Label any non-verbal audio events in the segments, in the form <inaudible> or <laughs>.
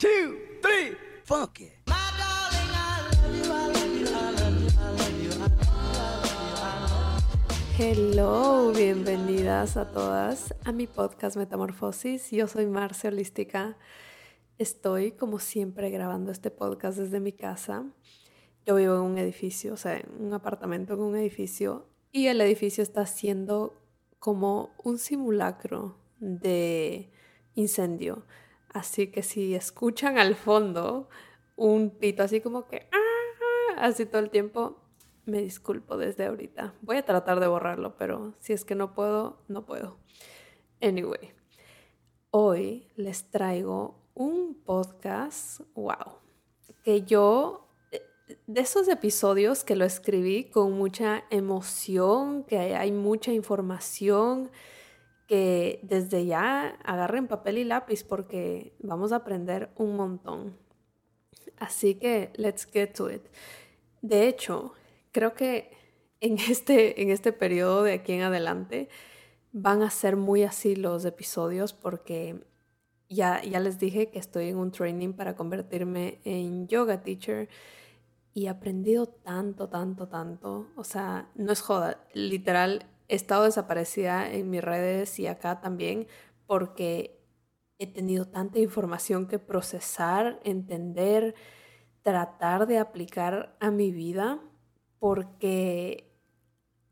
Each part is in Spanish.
two, three, funky. Hello, bienvenidas a todas a mi podcast Metamorfosis. Yo soy Marcia Holística. Estoy, como siempre, grabando este podcast desde mi casa. Yo vivo en un edificio, o sea, en un apartamento en un edificio, y el edificio está siendo como un simulacro de incendio. Así que si escuchan al fondo un pito así como que, ¡ah! así todo el tiempo, me disculpo desde ahorita. Voy a tratar de borrarlo, pero si es que no puedo, no puedo. Anyway, hoy les traigo un podcast, wow, que yo, de esos episodios que lo escribí con mucha emoción, que hay mucha información, que desde ya agarren papel y lápiz porque vamos a aprender un montón. Así que, let's get to it. De hecho, creo que en este, en este periodo de aquí en adelante van a ser muy así los episodios porque ya, ya les dije que estoy en un training para convertirme en yoga teacher y he aprendido tanto, tanto, tanto. O sea, no es joda, literal, he estado desaparecida en mis redes y acá también porque he tenido tanta información que procesar, entender, tratar de aplicar a mi vida porque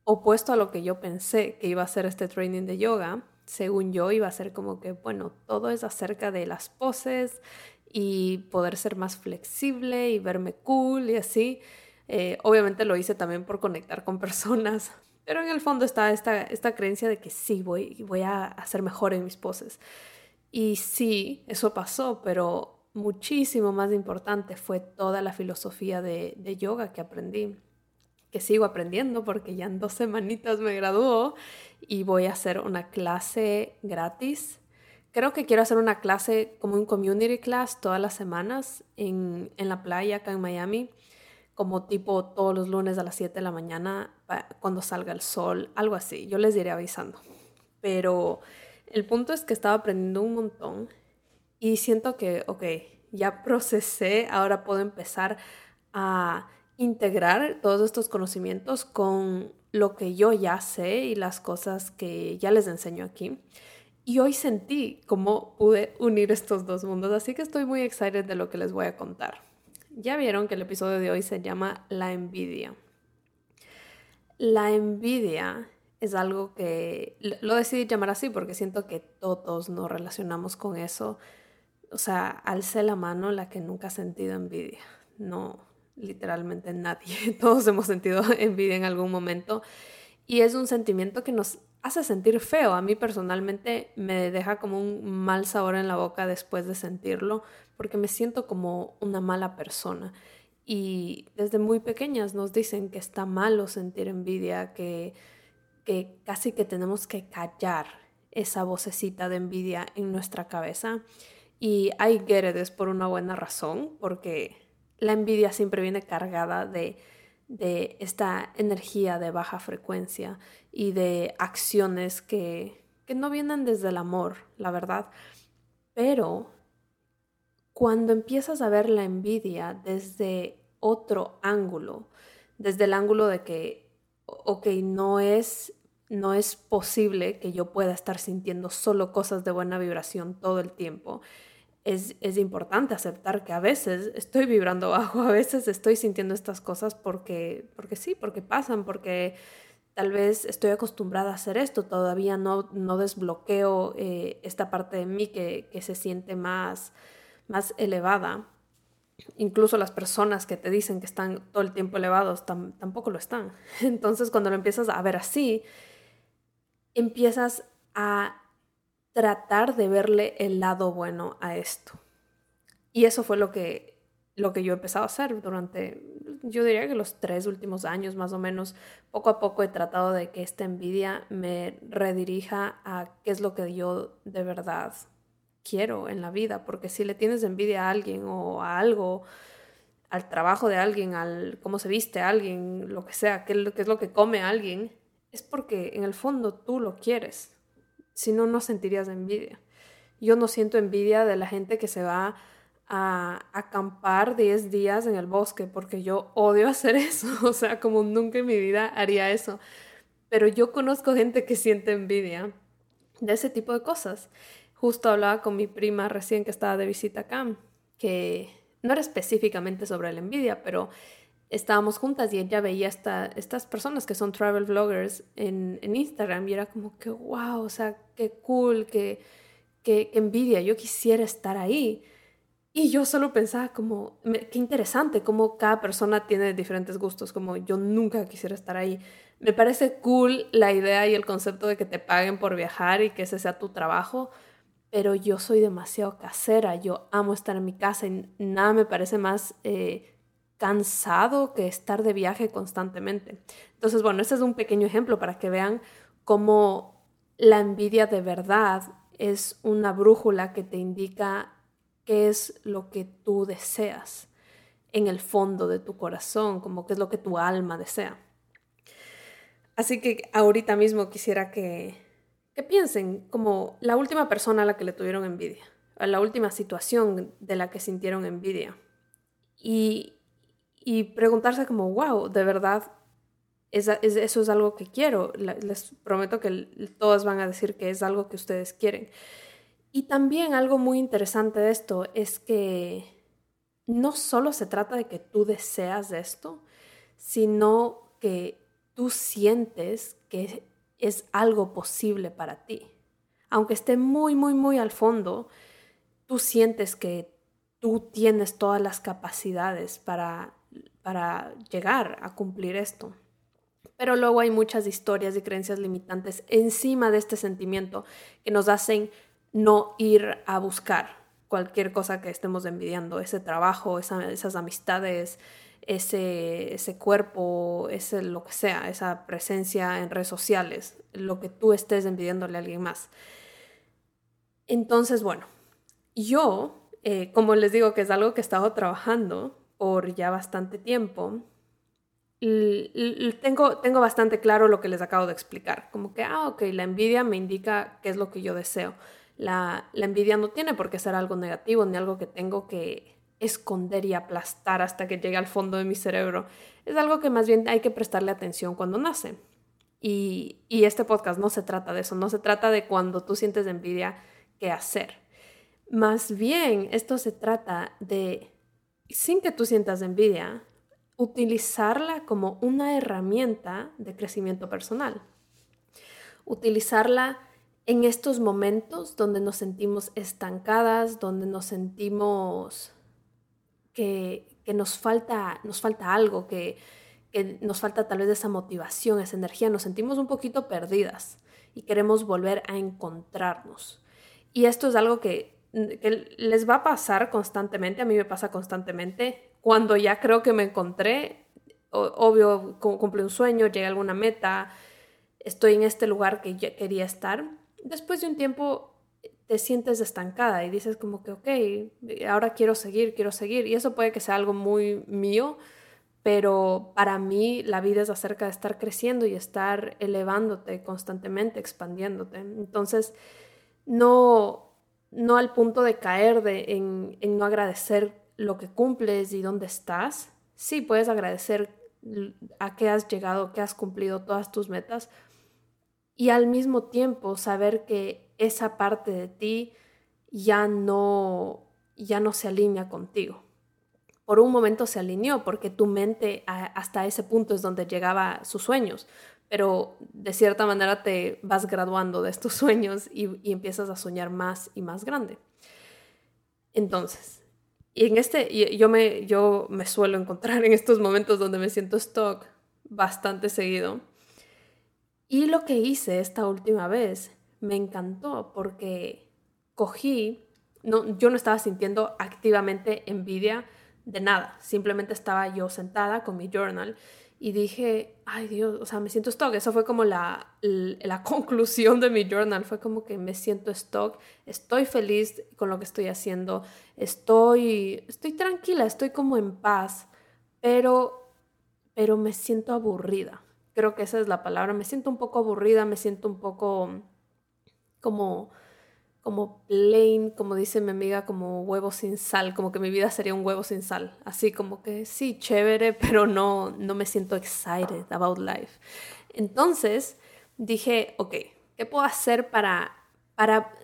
opuesto a lo que yo pensé que iba a ser este training de yoga, según yo iba a ser como que, bueno, todo es acerca de las poses y poder ser más flexible y verme cool y así. Eh, obviamente lo hice también por conectar con personas, pero en el fondo está esta, creencia de que sí, voy, voy a hacer mejor en mis poses. Y sí, eso pasó, pero muchísimo más importante fue toda la filosofía de, de yoga que aprendí que sigo aprendiendo porque ya en dos semanitas me graduó y voy a hacer una clase gratis. Creo que quiero hacer una clase como un community class todas las semanas en, en la playa acá en Miami, como tipo todos los lunes a las 7 de la mañana cuando salga el sol, algo así. Yo les iré avisando. Pero el punto es que estaba aprendiendo un montón y siento que, ok, ya procesé, ahora puedo empezar a integrar todos estos conocimientos con lo que yo ya sé y las cosas que ya les enseño aquí. Y hoy sentí cómo pude unir estos dos mundos, así que estoy muy excited de lo que les voy a contar. Ya vieron que el episodio de hoy se llama La envidia. La envidia es algo que lo decidí llamar así porque siento que todos nos relacionamos con eso. O sea, alce la mano la que nunca ha sentido envidia. No, literalmente nadie. <laughs> Todos hemos sentido <laughs> envidia en algún momento y es un sentimiento que nos hace sentir feo. A mí personalmente me deja como un mal sabor en la boca después de sentirlo porque me siento como una mala persona. Y desde muy pequeñas nos dicen que está malo sentir envidia, que, que casi que tenemos que callar esa vocecita de envidia en nuestra cabeza. Y I get it, es por una buena razón, porque la envidia siempre viene cargada de, esta energía de baja frecuencia y de acciones que, que no vienen desde el amor, la verdad. Pero cuando empiezas a ver la envidia desde otro ángulo, desde el ángulo de que, ok, no es, no es posible que yo pueda estar sintiendo solo cosas de buena vibración todo el tiempo es, importante aceptar que a veces estoy vibrando <laughs> bajo, a veces estoy sintiendo estas cosas porque, porque sí, porque pasan, porque tal vez estoy acostumbrada a hacer esto, todavía no, no desbloqueo eh, esta parte de mí que, se siente más, más elevada. Incluso las personas que te dicen que están todo el tiempo elevados tampoco lo están. <laughs> Entonces cuando lo empiezas a ver así, empiezas a tratar de verle el lado bueno a esto. Y eso fue lo que, lo que yo he empezado a hacer durante, yo diría que los tres últimos años más o menos. Poco a poco he tratado de que esta envidia me redirija a qué es lo que yo de verdad quiero en la vida. Porque si le tienes envidia a alguien o a algo, al trabajo de alguien, al cómo se viste a alguien, lo que sea, qué es lo que come alguien, es porque en el fondo tú lo quieres si no, no sentirías envidia. Yo no siento envidia de la gente que se va a acampar 10 días en el bosque, porque yo odio <laughs> hacer eso, o sea, como nunca en mi vida haría eso. Pero yo conozco gente que siente envidia de ese tipo de cosas. Justo hablaba con mi prima recién que estaba de visita acá, que no era específicamente sobre la envidia, pero estábamos juntas y ella veía esta, estas personas que son travel vloggers en, en, Instagram y era como que, wow, o sea, qué cool, qué, qué, envidia, yo quisiera estar ahí. Y yo solo pensaba como, qué interesante, como cada persona tiene diferentes gustos, como yo nunca quisiera estar ahí. Me parece cool la idea y el concepto de que te paguen por viajar y que ese sea tu trabajo, pero yo soy demasiado casera, yo amo estar en mi casa y nada me parece más eh, cansado que estar de viaje constantemente. Entonces, bueno, este es un pequeño ejemplo para que vean cómo la envidia de verdad es una brújula que te indica qué es lo que tú deseas en el fondo de tu corazón, como qué es lo que tu alma desea. Así que ahorita mismo quisiera que, que piensen como la última persona a la que le tuvieron envidia, a la última situación de la que sintieron envidia. Y, y preguntarse como, wow, de verdad, eso es algo que quiero. Les prometo que todos van a decir que es algo que ustedes quieren. Y también algo muy interesante de esto es que no solo se trata de que tú deseas esto, sino que tú sientes que es algo posible para ti. Aunque esté muy, muy, muy al fondo, tú sientes que tú tienes todas las capacidades para para llegar a cumplir esto. Pero luego hay muchas historias y creencias limitantes encima de este sentimiento que nos hacen no ir a buscar cualquier cosa que estemos envidiando, ese trabajo, esas amistades, ese, ese cuerpo, ese lo que sea, esa presencia en redes sociales, lo que tú estés envidiándole a alguien más. Entonces, bueno, yo, eh, como les digo que es algo que he estado trabajando, por ya bastante tiempo, tengo, tengo bastante claro lo que les acabo de explicar. Como que, ah, ok, la envidia me indica qué es lo que yo deseo. La, la envidia no tiene por qué ser algo negativo ni algo que tengo que esconder y aplastar hasta que llegue al fondo de mi cerebro. Es algo que más bien hay que prestarle atención cuando nace. Y, y este podcast no se trata de eso, no se trata de cuando tú sientes envidia, qué hacer. Más bien, esto se trata de sin que tú sientas envidia, utilizarla como una herramienta de crecimiento personal. Utilizarla en estos momentos donde nos sentimos estancadas, donde nos sentimos que, nos, falta, nos falta algo, que, nos falta tal vez esa motivación, esa energía, nos sentimos un poquito perdidas y queremos volver a encontrarnos. Y esto es algo que que les va a pasar constantemente, a mí me pasa constantemente, cuando ya creo que me encontré, obvio, cumple un sueño, llega a alguna meta, estoy en este lugar que ya quería estar, después de un tiempo te sientes estancada y dices como que, ok, ahora quiero seguir, quiero seguir, y eso puede que sea algo muy mío, pero para mí la vida es acerca de estar creciendo y estar elevándote constantemente, expandiéndote. Entonces, no, no al punto de caer en, no agradecer lo que cumples y dónde estás. Sí, puedes agradecer a qué has llegado, que has cumplido todas tus metas y al mismo tiempo saber que esa parte de ti ya no ya no se alinea contigo. Por un momento se alineó porque tu mente hasta ese punto es donde llegaba sus sueños, pero de cierta manera te vas graduando de estos <laughs> sueños y, empiezas a soñar más y más grande. Entonces, y en este, yo me, yo me suelo encontrar <laughs> en estos momentos donde me siento stock bastante seguido. Y lo que hice esta última vez me encantó porque cogí, no, yo no estaba sintiendo activamente envidia de nada, simplemente estaba yo sentada con mi journal y dije, ay Dios, o sea, me siento stock. Eso fue como la, la, <laughs> conclusión de mi journal. Fue como que me siento stock, estoy feliz con lo que estoy haciendo, estoy, estoy tranquila, estoy como en paz, pero, pero me siento aburrida. Creo que esa es la palabra. Me siento un poco aburrida, me siento un poco como como plain, como dice mi amiga, como huevo sin sal, como que mi vida sería un huevo sin sal, así como que sí, chévere, <laughs> pero no, no me siento excited about life. Entonces dije, ok, ¿qué puedo hacer para, para,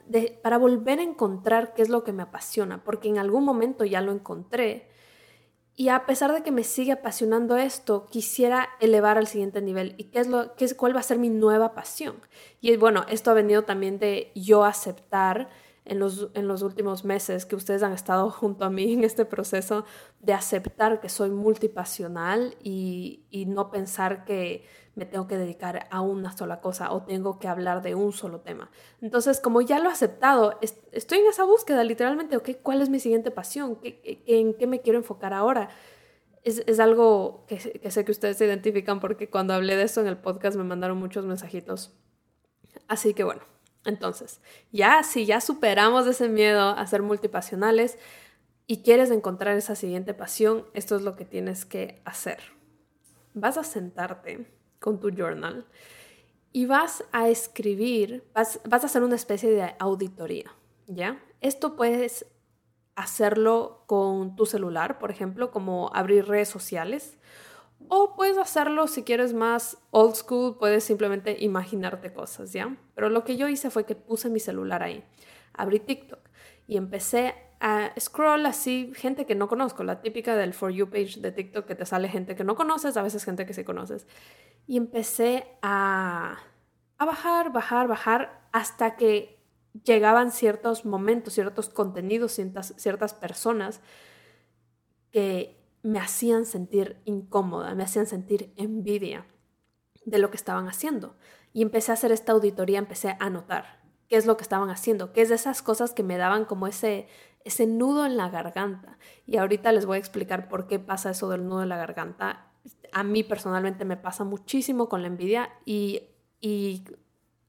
para volver a encontrar qué es lo que me apasiona? Porque en algún momento ya lo encontré, y a pesar de que me sigue apasionando esto, quisiera elevar al siguiente nivel. ¿Y qué es lo, qué es, cuál va a ser mi nueva pasión? Y bueno, esto ha venido también de yo aceptar en los, en los últimos meses que ustedes han estado <laughs> junto a mí en este proceso de aceptar que soy multipasional y, y no pensar que me tengo que dedicar a una sola cosa o tengo que hablar de un solo tema. Entonces, como ya lo he aceptado, estoy en esa búsqueda literalmente, ok, ¿cuál es mi siguiente pasión? ¿En qué me quiero enfocar ahora? Es, es algo que, que, sé que ustedes se identifican porque cuando hablé de eso en el podcast me mandaron muchos mensajitos. Así que bueno, entonces, ya si ya superamos ese miedo a ser multipasionales y quieres encontrar esa siguiente pasión, esto es lo que tienes que hacer. Vas a sentarte con tu journal y vas a escribir, vas, vas a hacer una especie de auditoría, ¿ya? Esto puedes hacerlo con tu celular, por ejemplo, como abrir redes sociales, o puedes hacerlo si quieres más old school, puedes simplemente imaginarte cosas, ¿ya? Pero lo que yo hice fue que puse mi celular ahí, abrí TikTok y empecé a scroll así gente que no conozco, la típica del For You page de TikTok que te sale gente que no conoces, a veces gente que sí conoces y empecé a, a bajar, bajar, bajar hasta que llegaban ciertos momentos, ciertos contenidos, ciertas, ciertas personas que me hacían sentir incómoda, me hacían sentir envidia de lo que estaban haciendo. Y empecé a hacer esta auditoría, empecé a notar qué es lo que estaban haciendo, qué es de esas cosas que me daban como ese, ese nudo en la garganta. Y ahorita les voy a explicar por qué pasa eso del nudo en la garganta a mí personalmente me pasa muchísimo con la envidia y, y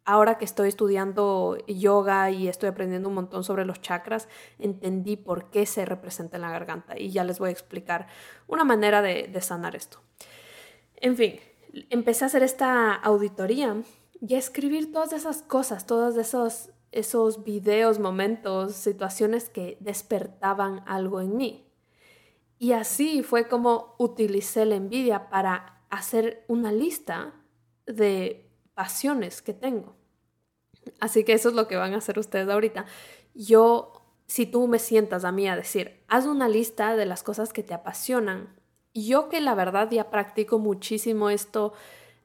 ahora que estoy estudiando yoga y estoy aprendiendo un montón sobre los chakras, entendí por qué se representa en la garganta y ya les voy a explicar una manera de, de sanar esto. En fin, empecé a hacer esta auditoría y a escribir todas esas cosas, todos esos, esos videos, momentos, situaciones que despertaban algo en mí. Y así fue como utilicé la envidia para hacer una lista de pasiones que tengo. Así que eso es lo que van a hacer ustedes ahorita. Yo, si tú me sientas a mí a decir, haz una lista de las cosas que te apasionan. Yo que la verdad ya practico muchísimo esto,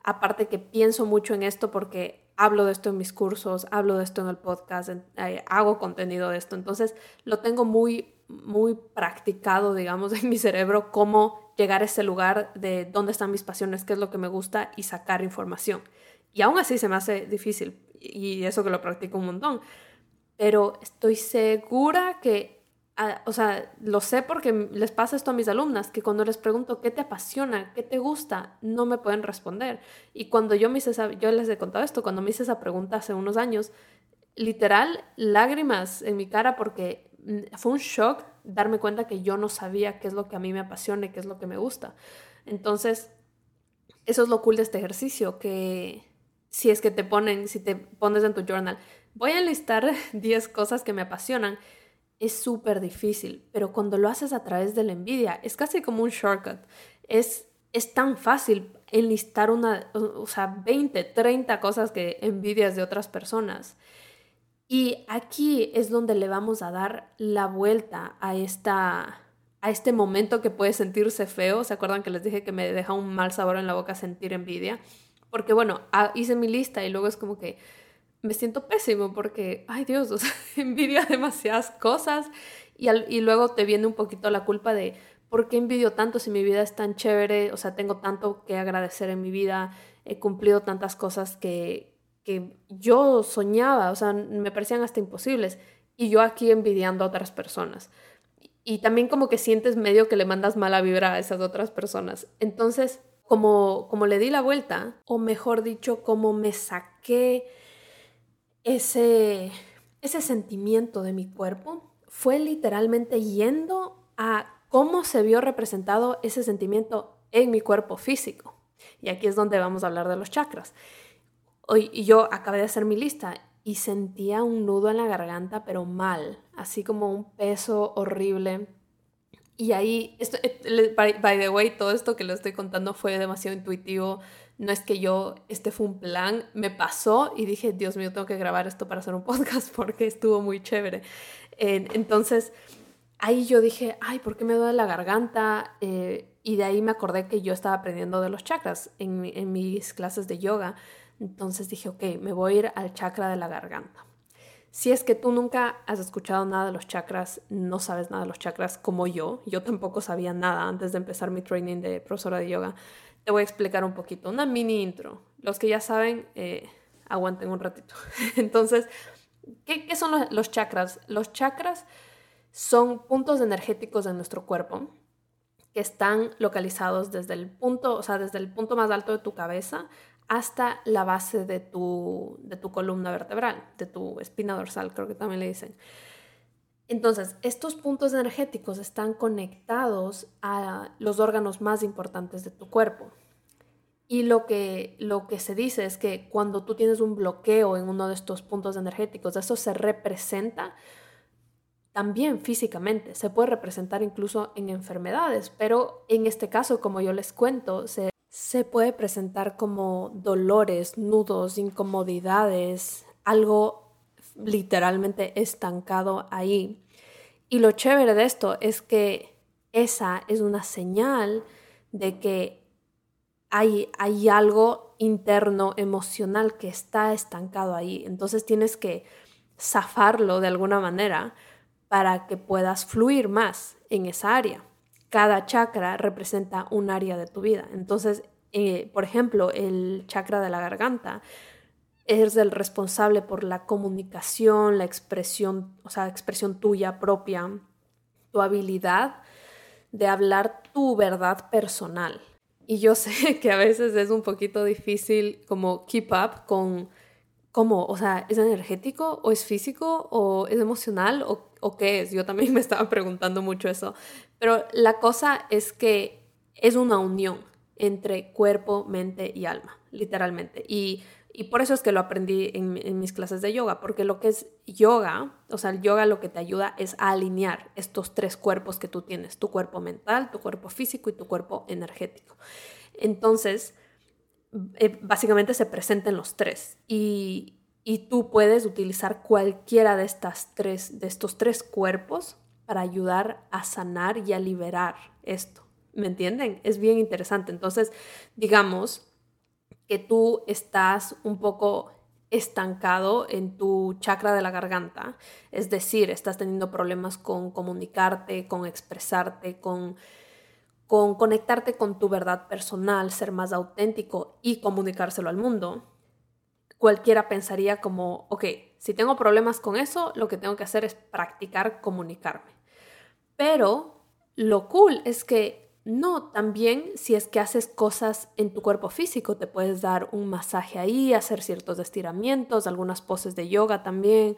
aparte que pienso mucho en esto porque hablo de esto en mis cursos, hablo de esto en el podcast, eh, hago contenido de esto. Entonces lo tengo muy muy practicado, <laughs> digamos, en mi cerebro cómo llegar a ese lugar de dónde están mis pasiones, qué es lo que me gusta y sacar información. Y aún así se me hace difícil y eso que lo practico un montón. Pero estoy segura que, ah, o sea, lo sé porque les pasa esto a mis alumnas, que cuando les pregunto qué te apasiona, qué te gusta, no me pueden responder. Y cuando yo me hice yo les he contado esto, cuando me hice esa pregunta hace unos años, literal, lágrimas en mi cara porque Mm, fue un shock darme cuenta que yo no sabía qué es lo que a mí me apasiona y qué es lo que me gusta. Entonces, eso es lo cool de este ejercicio, que si es que te ponen, si te pones en tu journal, voy a enlistar <laughs> 10 cosas que me apasionan, es súper difícil, pero cuando lo haces a través de la envidia, es casi como un shortcut. Es, es tan fácil enlistar una, o sea, 20, 30 cosas que envidias de otras personas. Y aquí es donde le vamos a dar la vuelta a, esta, a este momento que puede sentirse feo. ¿Se acuerdan que les dije que me deja un mal sabor en la boca sentir envidia? Porque bueno, ah, hice mi lista y luego es como que me siento pésimo porque, ay Dios, o sea, <laughs> envidia demasiadas cosas y, y luego te viene un poquito la culpa de, ¿por qué envidio tanto si mi vida es tan chévere? O sea, tengo tanto que agradecer en mi vida, he cumplido tantas cosas que, que yo soñaba, o sea, me parecían hasta imposibles, y yo aquí envidiando a otras personas. Y también como que sientes medio que le mandas mala vibra a esas otras personas. Entonces, como, como le di la vuelta, o mejor dicho, como me saqué ese, ese sentimiento de mi cuerpo, fue literalmente yendo a cómo se vio representado ese sentimiento en mi cuerpo físico. Y aquí es donde vamos a hablar de los chakras y yo acabé de hacer mi lista y sentía un nudo en la garganta, pero mal, así como un peso horrible. Y ahí, esto, eh, by, the way, todo esto que le estoy contando fue demasiado intuitivo. No es que yo, este fue un plan, me pasó y dije, Dios mío, tengo que grabar esto para hacer un <laughs> podcast porque estuvo muy chévere. entonces, ahí yo dije, ay, ¿por qué me duele la garganta? Eh, y de ahí me acordé que yo estaba aprendiendo de los chakras en, en mis clases de yoga. Entonces dije, ok, me voy a ir al chakra de la garganta. Si es que tú nunca has escuchado nada de los chakras, no sabes nada de los chakras como yo, yo tampoco sabía nada antes de empezar mi training de profesora de yoga, te voy a explicar un poquito, una mini intro. Los que ya saben, eh, aguanten un ratito. <laughs> Entonces, ¿qué, ¿qué, son los chakras? Los chakras son puntos energéticos de nuestro cuerpo que están localizados desde el punto, o sea, desde el punto más alto de tu cabeza hasta la base de tu, de tu columna vertebral, de tu espina dorsal, creo que también le dicen. Entonces, estos puntos energéticos están conectados a los órganos más importantes de tu cuerpo. Y lo que, lo que se dice es que cuando tú tienes un bloqueo en uno de estos puntos energéticos, eso se representa también físicamente, se puede representar incluso en enfermedades, pero en este caso, como yo les cuento, se se puede presentar como dolores, nudos, incomodidades, algo literalmente estancado ahí. Y lo chévere de esto es que esa es una señal de que hay, hay algo interno, emocional que está estancado ahí. Entonces tienes que zafarlo de alguna manera para que puedas fluir más en esa área cada chakra representa un área de tu vida. Entonces, eh, por ejemplo, el chakra de la garganta es el responsable por la comunicación, la expresión, o sea, expresión tuya propia, tu habilidad de hablar tu verdad personal. Y yo <laughs> sé que a veces es un poquito difícil como keep up con cómo, o sea, ¿es energético o es físico o es emocional o, o qué es? Yo también <laughs> me estaba preguntando mucho eso. Pero la cosa es que es una unión entre cuerpo, mente y alma, literalmente. Y, por eso es que lo aprendí en, mis clases de yoga, porque lo que es yoga, o sea, el yoga lo que te ayuda es a alinear estos tres cuerpos que tú tienes, tu cuerpo mental, tu cuerpo físico y tu cuerpo energético. Entonces, eh, básicamente se presentan los tres y, y tú puedes utilizar cualquiera de, estas tres, de estos tres cuerpos para ayudar a sanar y a liberar esto. ¿Me entienden? Es bien interesante. Entonces, digamos que tú estás un poco estancado en tu chakra de la garganta, es decir, estás teniendo problemas con comunicarte, con expresarte, con, con conectarte con tu verdad personal, ser más auténtico y comunicárselo al mundo, cualquiera pensaría como, ok, si tengo problemas con eso, lo que tengo que hacer es practicar comunicarme. Pero lo cool es que no, también si es que haces cosas en tu cuerpo físico, te puedes dar un masaje ahí, hacer ciertos estiramientos, algunas poses de yoga también.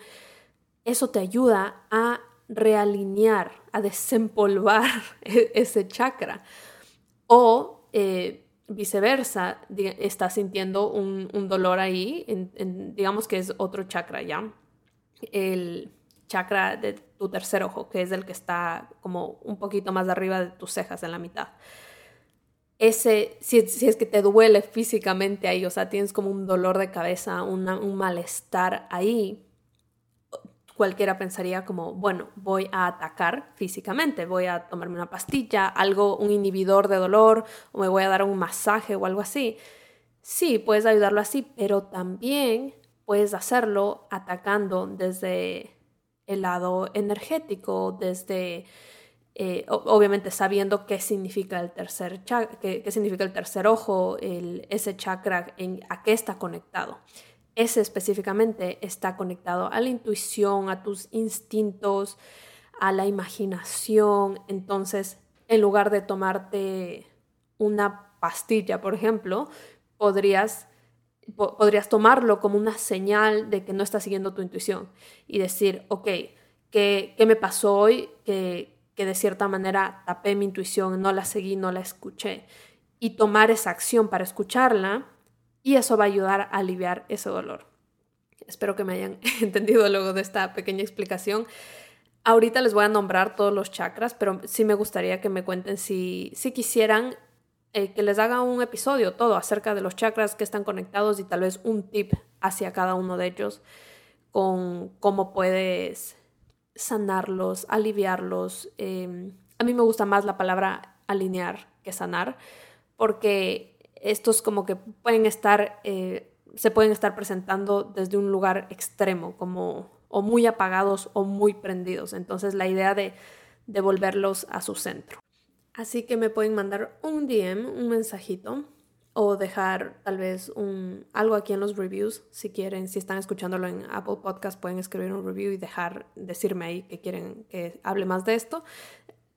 Eso te ayuda a realinear, a desempolvar <laughs> e-, ese chakra. O eh, viceversa, estás sintiendo un, dolor ahí, digamos que es otro chakra ya. El, chakra de tu tercer ojo, que es el que está como un poquito más arriba de tus cejas, en la mitad. Ese, si, es que te duele físicamente ahí, o sea, tienes como un dolor de cabeza, un malestar ahí, cualquiera pensaría como, bueno, voy a atacar físicamente, voy a tomarme una pastilla, algo, un inhibidor de dolor, o me voy a dar un masaje o algo así. Sí, puedes ayudarlo así, pero también puedes hacerlo atacando desde el lado energético, desde eh, obviamente sabiendo qué significa el tercer qué, significa el tercer ojo, el, ese chakra, en, a qué está conectado. Ese específicamente está conectado a la intuición, a tus instintos, a la imaginación. Entonces, en lugar de tomarte una pastilla, por ejemplo, podrías podrías tomarlo como una señal de que no estás siguiendo tu intuición y decir, ok, ¿qué, qué me pasó hoy? Que, que de cierta manera tapé mi intuición, no la seguí, no la escuché. Y tomar esa acción para escucharla y eso va a ayudar a aliviar ese dolor. Espero que me hayan <laughs> entendido luego de esta pequeña explicación. Ahorita les voy a nombrar todos los chakras, pero sí me gustaría que me cuenten si, si quisieran eh, que les haga un episodio todo acerca de los chakras que están conectados y tal vez un tip hacia cada uno de ellos con cómo puedes sanarlos, aliviarlos. Em, a mí me gusta más la palabra alinear que sanar, porque estos como que pueden estar, eh, se pueden estar presentando desde un lugar extremo, como o muy apagados o muy prendidos. Entonces la idea de devolverlos a su centro. Así que me pueden mandar un DM, un mensajito o dejar tal vez un, algo aquí en los reviews si quieren, si están escuchándolo en Apple Podcast pueden escribir un review y dejar, decirme ahí que quieren que hable más de esto,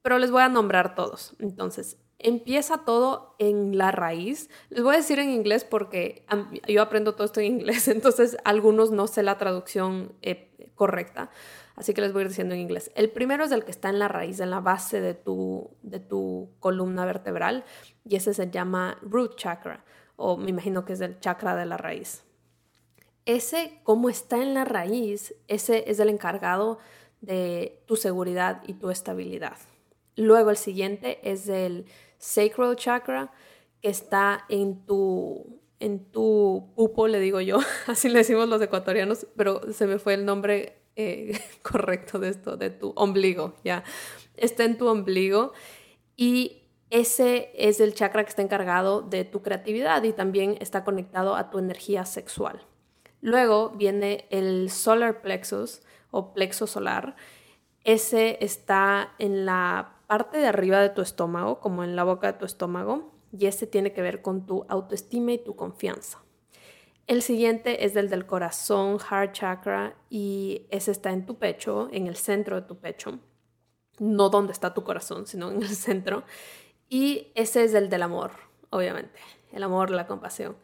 pero les voy a nombrar todos. Entonces, empieza todo en la raíz. Les voy a decir en inglés porque yo aprendo todo esto en inglés, <laughs> entonces algunos no sé la traducción eh, correcta. Así que les voy diciendo en inglés. El primero es el que está en la raíz, en la base de tu, de tu columna vertebral, y ese se llama root chakra, o me imagino que es el chakra de la raíz. Ese, como está en la raíz, ese es el encargado de tu seguridad y tu estabilidad. Luego el siguiente es el sacral chakra, que está en tu, en tu pupo, le digo yo, <laughs> así le decimos los ecuatorianos, pero se me fue el nombre eh, <laughs> correcto de esto, de tu ombligo, ya. Está en tu ombligo y ese es el chakra que está encargado de tu creatividad y también está conectado a tu energía sexual. Luego viene el solar plexus o plexo solar. Ese está en la parte de arriba de tu estómago, como en la boca de tu estómago, y ese tiene que ver con tu autoestima y tu confianza. El siguiente es el del corazón, heart chakra, y ese está en tu pecho, en el centro de tu pecho. No donde está tu corazón, sino en el <laughs> centro. Y ese es el del amor, obviamente. El amor, la compasión.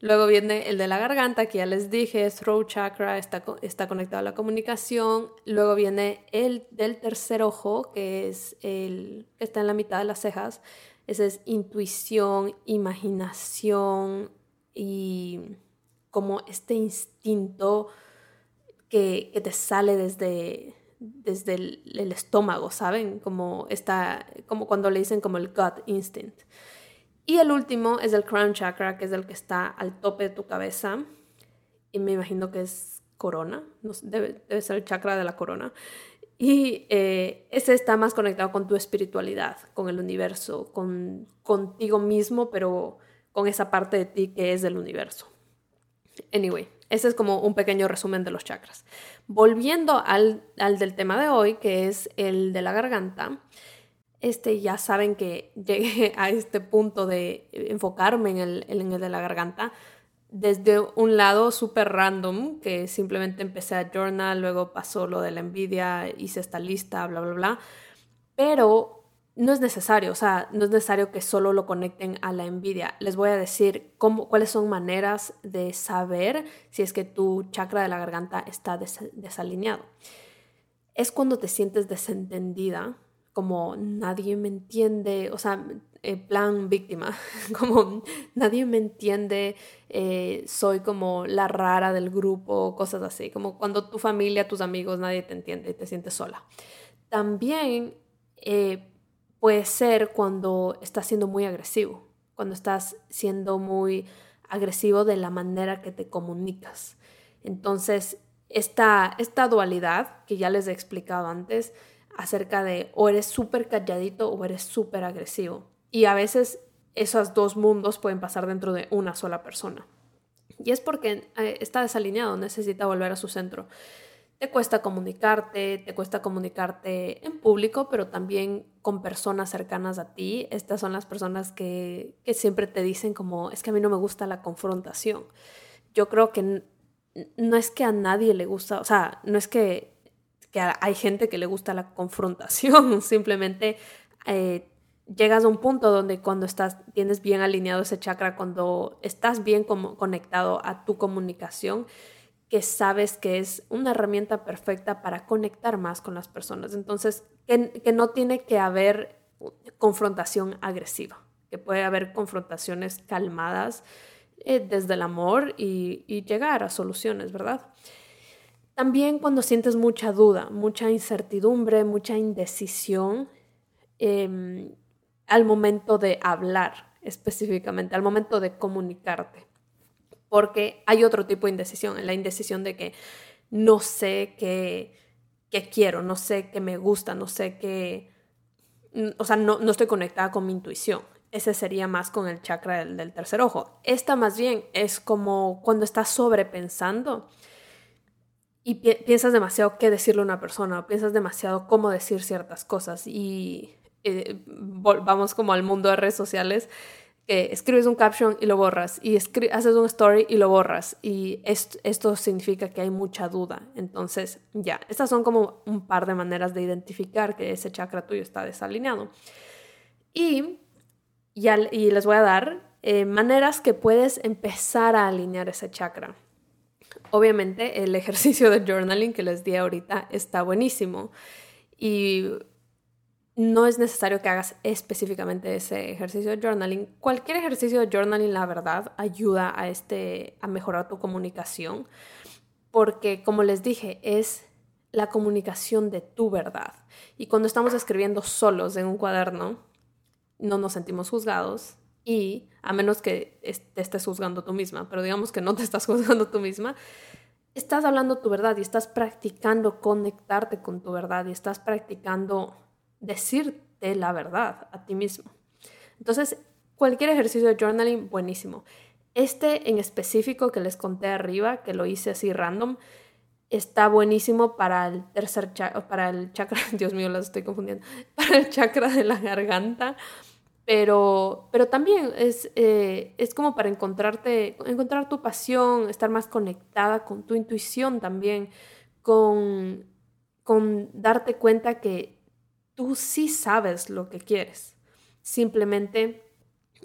Luego viene el de la garganta, que ya les dije, throat chakra, está, está conectado a la comunicación. Luego viene el del tercer ojo, que es el que está en la mitad de las cejas. Ese es intuición, imaginación y como este instinto que, te sale desde, desde el, estómago, ¿saben? Como, está, como cuando le dicen como el gut instinct. Y el último es el crown chakra, que es el que está al tope de tu cabeza. Y me imagino que es corona, debe, ser el chakra de la corona. Y eh, ese está más conectado con tu espiritualidad, con el universo, con contigo mismo, pero con esa parte de ti que es del universo. Anyway, ese es como un pequeño resumen de los chakras. Volviendo al, del tema de hoy, que es el de la garganta, este ya saben que <laughs> llegué a este punto de enfocarme en el, en el de la garganta desde un lado súper random, que simplemente empecé a journal, luego pasó lo de la envidia, hice esta lista, bla, bla, bla. Pero no es necesario, o sea, no es necesario que solo lo conecten a la envidia. Les voy a decir cómo, cuáles son maneras de saber si es que tu chakra de la garganta está desalineado. Es cuando te sientes desentendida, como nadie me entiende, o sea, en plan víctima, <laughs> como nadie me entiende, eh, soy como la rara del grupo, cosas así, como cuando tu familia, tus amigos, nadie te entiende y te sientes sola. También eh, puede ser cuando estás siendo muy agresivo, cuando estás siendo muy agresivo de la manera que te comunicas. Entonces, esta, esta dualidad que ya les he explicado antes acerca de o eres súper calladito o eres súper agresivo. Y a veces esos dos mundos pueden pasar dentro de una sola persona. Y es porque eh, está desalineado, necesita volver a su centro te cuesta comunicarte, te cuesta comunicarte en público, pero también con personas cercanas a ti. Estas son las personas que, siempre te dicen como, es que a mí no me gusta la confrontación. Yo creo que no es que a nadie le gusta, o sea, no es que, hay gente que le gusta la confrontación, <laughs> simplemente eh, llegas a un punto donde cuando estás, tienes bien alineado ese chakra, cuando estás bien como conectado a tu comunicación, que sabes que es una herramienta perfecta para conectar más con las personas. Entonces, que, no tiene que haber confrontación agresiva, que puede haber confrontaciones calmadas eh, desde el amor y, llegar a soluciones, ¿verdad? También cuando sientes mucha duda, mucha incertidumbre, mucha indecisión em, al momento de hablar específicamente, al momento de comunicarte. Porque hay otro tipo de indecisión, la indecisión de que no sé qué, quiero, no sé qué me gusta, no sé qué, o sea, no, no estoy conectada con mi intuición. Ese sería más con el chakra del, tercer ojo. Esta más bien es como cuando estás sobrepensando y piensas demasiado qué decirle a una persona, o piensas demasiado cómo decir ciertas cosas y eh, vamos como al mundo de redes sociales que escribes un caption y lo borras y haces un story y lo borras y esto significa que hay mucha duda. Entonces, ya, estas son como un par de maneras de identificar que ese chakra tuyo está desalineado. Y y les voy a dar eh, maneras que puedes empezar a alinear ese chakra. Obviamente el ejercicio de journaling que les di ahorita está buenísimo y no es necesario que hagas específicamente ese ejercicio de journaling. Cualquier ejercicio de journaling, la verdad, ayuda a, este, a mejorar tu comunicación porque, como les dije, es la comunicación de tu verdad. Y cuando estamos escribiendo solos en un cuaderno, no nos sentimos juzgados y a menos que te estés juzgando tú misma, pero digamos que no te estás juzgando tú misma, estás hablando tu verdad y estás practicando conectarte con tu verdad y estás practicando decirte la verdad a ti mismo. Entonces, cualquier ejercicio de journaling, buenísimo. Este en específico que les conté arriba, que lo hice así random, está buenísimo para el tercer chakra, para el chakra, <laughs> Dios mío, las estoy confundiendo, <laughs> para el chakra de la garganta, pero, pero también es, eh, es como para encontrarte, encontrar tu pasión, estar más conectada con tu intuición también, con, con darte cuenta que tú sí sabes lo que quieres, simplemente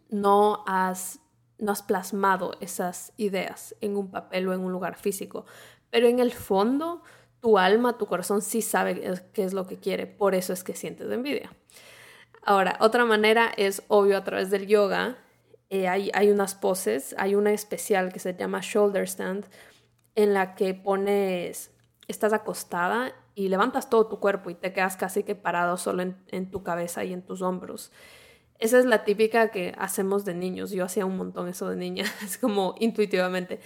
no has, no has plasmado esas ideas en un papel o en un lugar físico, pero en el fondo tu alma, tu corazón sí sabe qué es lo que quiere, por eso es que sientes envidia. Ahora, otra manera es obvio a través del yoga. Eh, hay, hay, unas poses, hay una especial que se llama shoulder stand, en la que pones, estás acostada y levantas todo tu cuerpo y te quedas casi que parado solo en, tu cabeza y en tus hombros. Esa es la típica que hacemos de niños. Yo hacía un montón eso de niña, <laughs> es como intuitivamente.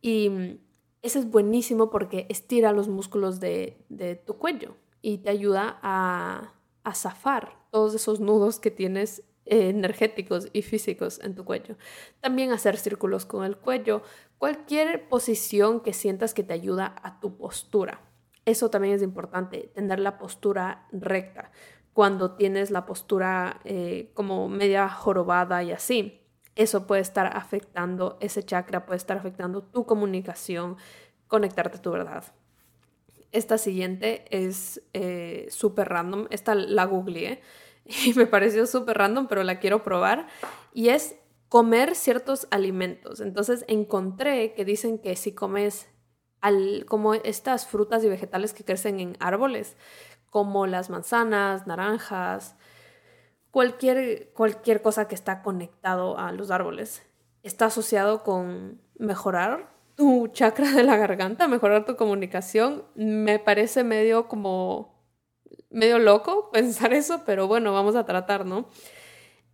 Y mm, ese es buenísimo porque estira los músculos de, tu cuello y te ayuda a, a zafar todos esos nudos que tienes energéticos y físicos en tu cuello. También hacer círculos con el cuello, cualquier posición que sientas que te ayuda a tu postura. Eso también es importante, tener la postura recta. Cuando tienes la postura eh, como media jorobada y así, eso puede estar afectando ese chakra, puede estar afectando tu comunicación, conectarte a tu verdad. Esta siguiente es eh, súper random. Esta la googleé <laughs> y me pareció súper random, pero la quiero probar. Y es comer ciertos alimentos. Entonces encontré que dicen que si comes al, como estas frutas y vegetales que crecen en árboles, como las manzanas, naranjas, cualquier, cualquier cosa que está conectado a los árboles, está asociado con mejorar tu <laughs> chakra de la garganta, mejorar tu comunicación. Me parece medio como, medio loco <laughs> pensar eso, pero bueno, vamos a tratar, ¿no?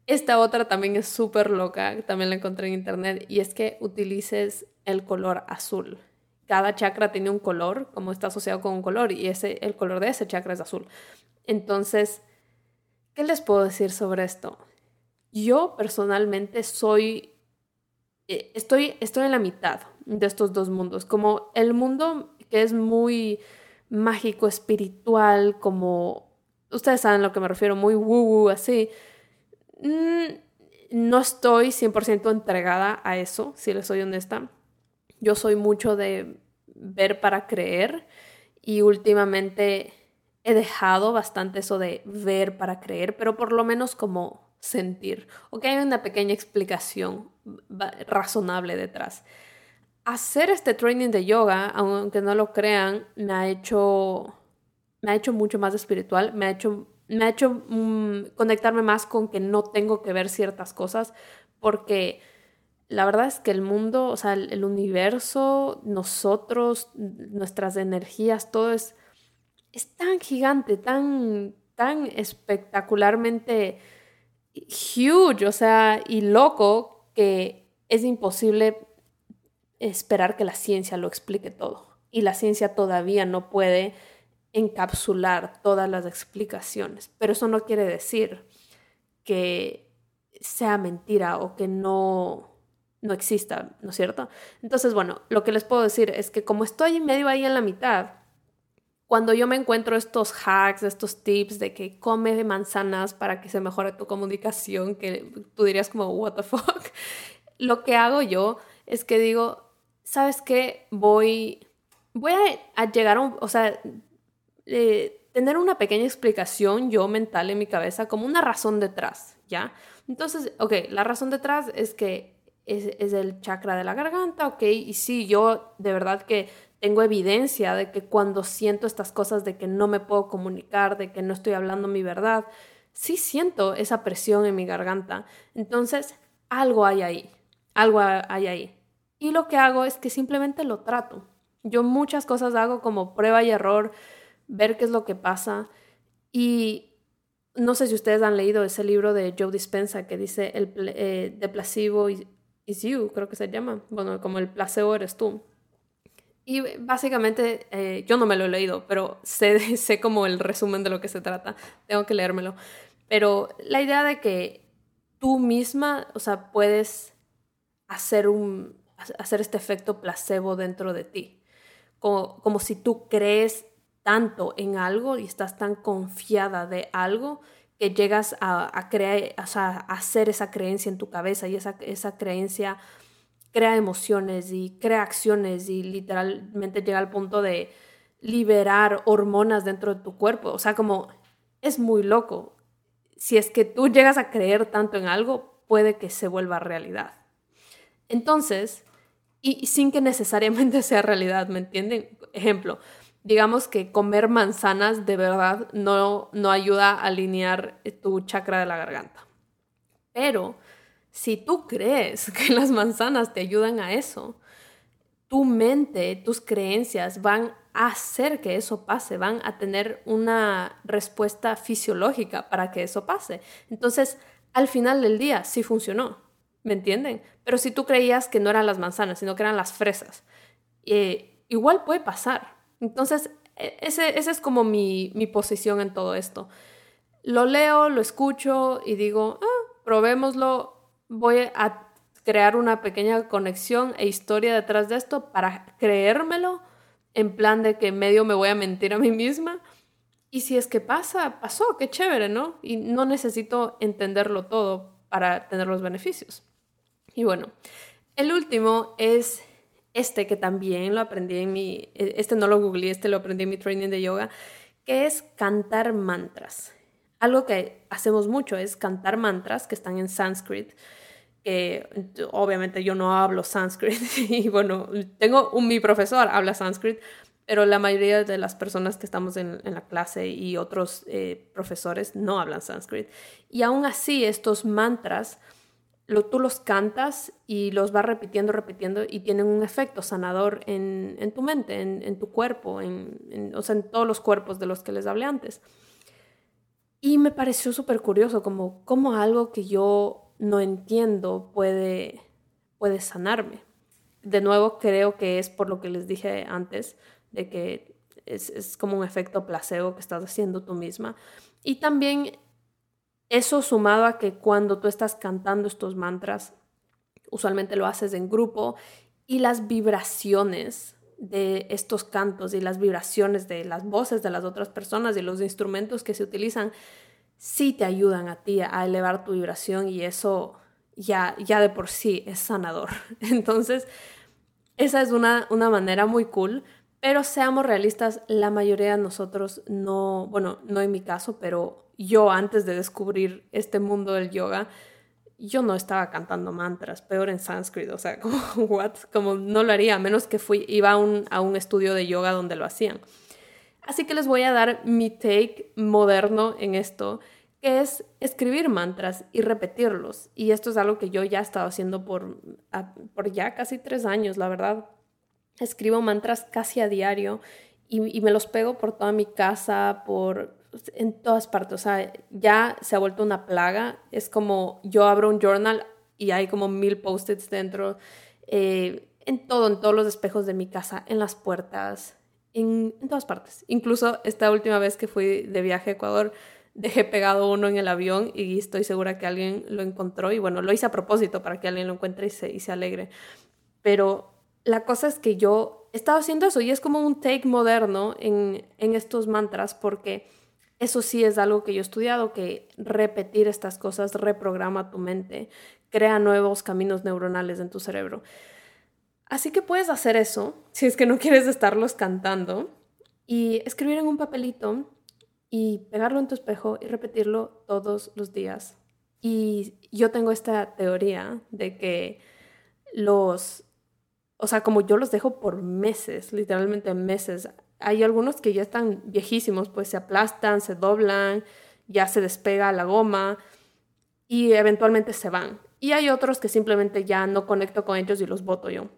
Esta otra también es súper loca, también la encontré en internet, y es que utilices el color azul. Cada chakra tiene un color, como está asociado con un color, y ese, el color de ese chakra es azul. Entonces, ¿qué les puedo decir sobre esto? Yo personalmente soy, eh, estoy, estoy en la mitad de estos dos mundos, como el mundo que es muy mágico, espiritual, como ustedes saben a lo que me refiero, muy woo, así. Mm, no estoy 100% entregada a eso, si les soy honesta. Yo soy mucho de ver para creer y últimamente he dejado bastante eso de ver para creer, pero por lo menos como sentir. Ok, hay una pequeña explicación razonable detrás hacer este training de yoga, aunque no lo crean, me ha hecho, me ha hecho mucho más espiritual, me ha hecho, me ha hecho mm, conectarme más con que no tengo que ver ciertas cosas, porque la verdad es que el mundo, o sea, el, universo, nosotros, nuestras energías, todo es, es tan gigante, tan, tan espectacularmente huge, o sea, y loco que es imposible esperar que la ciencia lo explique todo. Y la ciencia todavía no puede encapsular todas las explicaciones. Pero eso no quiere decir que sea mentira o que no, no exista, ¿no es cierto? Entonces, bueno, lo que les puedo decir es que como estoy medio ahí en la mitad, cuando yo me encuentro estos hacks, estos tips de que come de manzanas para que se mejore tu comunicación, que tú dirías como, what the fuck, <laughs> lo que hago yo es que digo, ¿sabes qué? Voy, voy a, llegar a un, o sea, eh, tener una pequeña explicación yo mental en mi cabeza como una razón detrás, ¿ya? Entonces, ok, la razón detrás es que es, es, el chakra de la garganta, ok, y sí, yo de verdad que tengo evidencia de que cuando siento estas cosas de que no me puedo comunicar, de que no estoy hablando mi verdad, sí siento esa presión en mi garganta. Entonces, algo hay ahí, algo hay ahí. Y lo que hago es que simplemente lo trato. Yo muchas cosas hago como prueba y error, ver qué es lo que pasa. Y no sé si ustedes han leído ese libro de Joe Dispensa que dice el eh, placebo is you, creo que se llama. Bueno, como el placebo eres tú. Y básicamente, eh, yo no me lo he leído, pero sé, <laughs> sé como el resumen de lo que se trata. Tengo que leérmelo. Pero la idea de que tú misma, o sea, puedes hacer, un, hacer este efecto placebo dentro de ti. Como, como si tú crees tanto en algo y estás tan confiada de algo que llegas a, crear, o sea, a hacer esa creencia en tu cabeza y esa, esa creencia crea emociones y crea acciones y literalmente llega al punto de liberar hormonas dentro de tu cuerpo. O sea, como es muy loco. Si es que tú llegas a creer tanto en algo, puede que se vuelva realidad. Entonces, y sin que necesariamente <laughs> sea realidad, ¿me entienden? Ejemplo, digamos que comer manzanas de verdad no, no ayuda a alinear tu chakra de la garganta. Pero si tú crees <laughs> que las manzanas te ayudan a eso, tu mente, tus creencias van a hacer que eso pase, van a tener una respuesta fisiológica para que eso pase. Entonces, al final del día, sí funcionó, ¿me entienden? Pero si tú creías que no eran las manzanas, sino que eran las fresas, eh, igual puede pasar. Entonces, e, ese, esa es como mi, posición en todo esto. Lo leo, lo escucho y digo, ah, probémoslo, voy a crear una pequeña conexión e historia detrás de esto para creérmelo en plan de que medio me voy a mentir a mí misma. Y si es que pasa, pasó, qué chévere, ¿no? Y no necesito entenderlo todo para tener los beneficios. Y bueno, el último es este que también lo aprendí en mi, e, este no lo googleé, este lo aprendí en mi training de yoga, que es cantar mantras. Algo que hacemos mucho es cantar mantras que están en sánscrito, que obviamente yo no hablo sánscrito <laughs> y bueno, tengo un, mi profesor habla sánscrito, pero la mayoría de las personas que estamos en, la clase y otros eh, profesores no hablan sánscrito. Y aún así estos mantras lo, tú los cantas y los vas repitiendo, repitiendo y tienen un efecto sanador en, en tu mente, en, en tu cuerpo, en, o sea, en todos los cuerpos de los que les hablé antes. Y me pareció súper curioso, como, como algo que yo no entiendo puede, puede sanarme. De nuevo, creo que es por lo que les dije antes, de que es, es como un efecto placebo que estás haciendo tú misma. Y también eso sumado a que cuando tú estás cantando estos mantras, usualmente lo haces en grupo y las vibraciones de estos cantos y las vibraciones de las voces de las otras personas y los instrumentos que se utilizan sí te ayudan a ti a elevar tu vibración y eso ya, ya de por sí es sanador. <laughs> Entonces, esa es una, una manera muy cool, pero seamos realistas, la mayoría de nosotros no, bueno, no en mi caso, pero yo antes de descubrir este mundo del yoga, yo no estaba cantando mantras, peor en sánscrito, o sea, <laughs> como, what? Como no lo haría, a menos que fui, iba a un, a un estudio de yoga donde lo hacían. Así que les voy a dar mi take moderno en esto, que es escribir mantras y repetirlos. Y esto es algo que yo ya he estado haciendo por, por ya casi tres años, la verdad. Escribo mantras casi a diario y, me los pego por toda mi casa, por en todas partes. O sea, ya se ha vuelto una plaga. Es como yo abro un journal y hay como mil post-its dentro. Eh, en todo, en todos los espejos de mi casa, en las puertas, en, todas partes. Incluso esta última vez que fui de viaje a Ecuador, dejé pegado uno en el avión y estoy segura que alguien lo encontró y bueno, lo hice a propósito para que alguien lo encuentre y se, y se alegre. Pero la cosa es que yo he estado haciendo eso y es como un take moderno en, en estos mantras porque eso sí es algo que yo he estudiado, que repetir estas cosas reprograma tu mente, crea nuevos caminos neuronales en tu cerebro. Así que puedes hacer eso si es que no quieres estarlos cantando y escribir en un papelito y pegarlo en tu espejo y repetirlo todos los días. Y yo tengo esta teoría de que los, o sea, como yo los dejo por meses, literalmente meses, hay algunos que ya están viejísimos, pues se aplastan, se doblan, ya se despega la goma y eventualmente se van. Y hay otros que simplemente ya no conecto con ellos y los voto yo.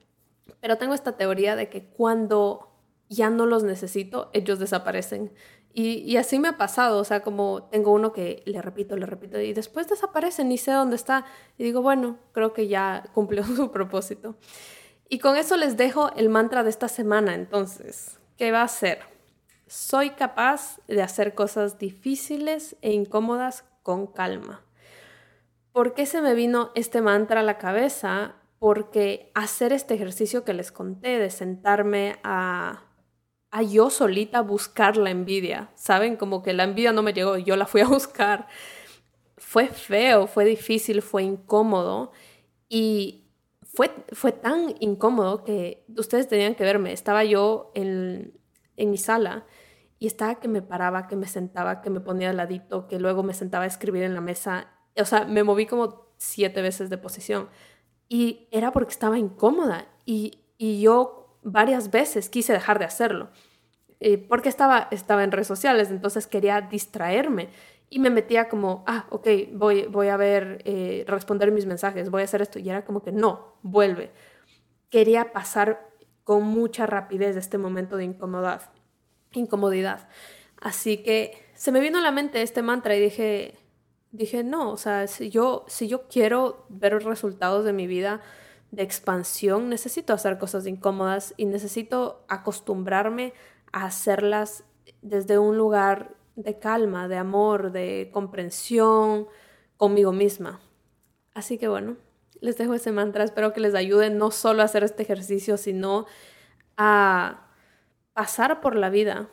Pero tengo esta teoría de que cuando ya no los necesito, ellos desaparecen. Y, así me ha pasado, o sea, como tengo uno que le repito, le repito, y después desaparece, ni sé dónde está. Y digo, bueno, creo que ya cumplió <laughs> su propósito. Y con eso les dejo el mantra de esta semana, entonces, ¿qué va a ser? Soy capaz de hacer cosas difíciles e incómodas con calma. ¿Por qué se me vino este mantra a la cabeza? Porque hacer este ejercicio que les conté de sentarme a a yo solita buscar la envidia, ¿saben? Como que la envidia no me llegó, yo la fui a buscar. Fue feo, fue difícil, fue incómodo y fue, fue tan incómodo que ustedes tenían que verme. Estaba yo en, en mi sala y estaba que me paraba, que me sentaba, que me ponía al ladito, que luego me sentaba a escribir en la mesa. O sea, me moví como siete veces de posición y era porque estaba incómoda y, y yo varias veces quise dejar de hacerlo, eh, porque estaba, estaba en redes sociales, entonces quería distraerme y me metía como, ah, ok, voy, voy a ver, eh, responder mis mensajes, voy a hacer esto, y era como que no, vuelve. Quería pasar con mucha rapidez este momento de incomodidad, incomodidad. Así que se me vino a la mente este mantra y dije, dije, no, o sea, si yo, si yo quiero ver los resultados de mi vida, de expansión, necesito hacer cosas incómodas y necesito acostumbrarme a hacerlas desde un lugar de calma, de amor, de comprensión conmigo misma. Así que bueno, les dejo ese mantra, espero que les ayude no solo a hacer este ejercicio, sino a pasar por la vida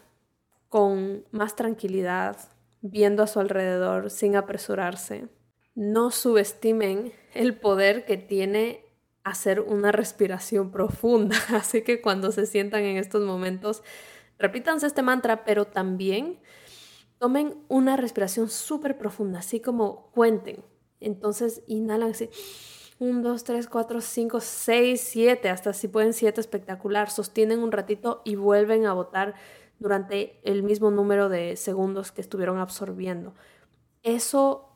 con más tranquilidad, viendo a su alrededor sin apresurarse. No subestimen el poder que tiene hacer una respiración profunda. <laughs> Así que cuando se sientan en estos momentos, repítanse este mantra, pero también tomen una respiración súper profunda, así como cuenten. Entonces inhalan así. 1, 2, 3, 4, 5, 6, 7, hasta si pueden 7, espectacular. Sostienen un ratito y vuelven a botar durante el mismo número de segundos que estuvieron absorbiendo. Eso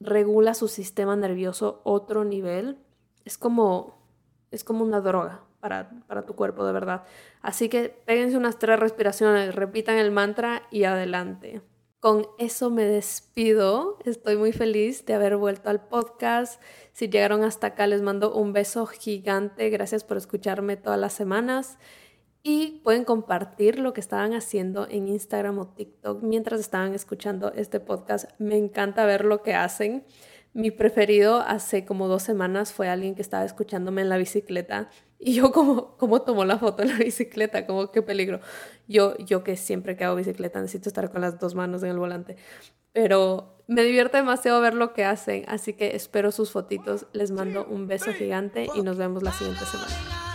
regula su sistema nervioso otro nivel es como, es como una droga para, para tu cuerpo, de verdad. Así que péguense unas tres respiraciones, repitan el mantra y adelante. Con eso me despido. Estoy muy feliz de haber vuelto al podcast. Si llegaron hasta acá, les mando un beso gigante. Gracias por escucharme todas las semanas. Y pueden compartir lo que estaban haciendo en Instagram o TikTok mientras estaban escuchando este podcast. Me encanta ver lo que hacen. Mi preferido hace como dos semanas fue alguien que estaba escuchándome en la bicicleta y yo como, como tomó la foto en la bicicleta, como qué peligro. Yo, yo que siempre que hago bicicleta necesito estar con las dos manos en el volante, pero me divierte demasiado ver lo que hacen, así que espero sus fotitos, les mando un beso gigante y nos vemos la siguiente semana.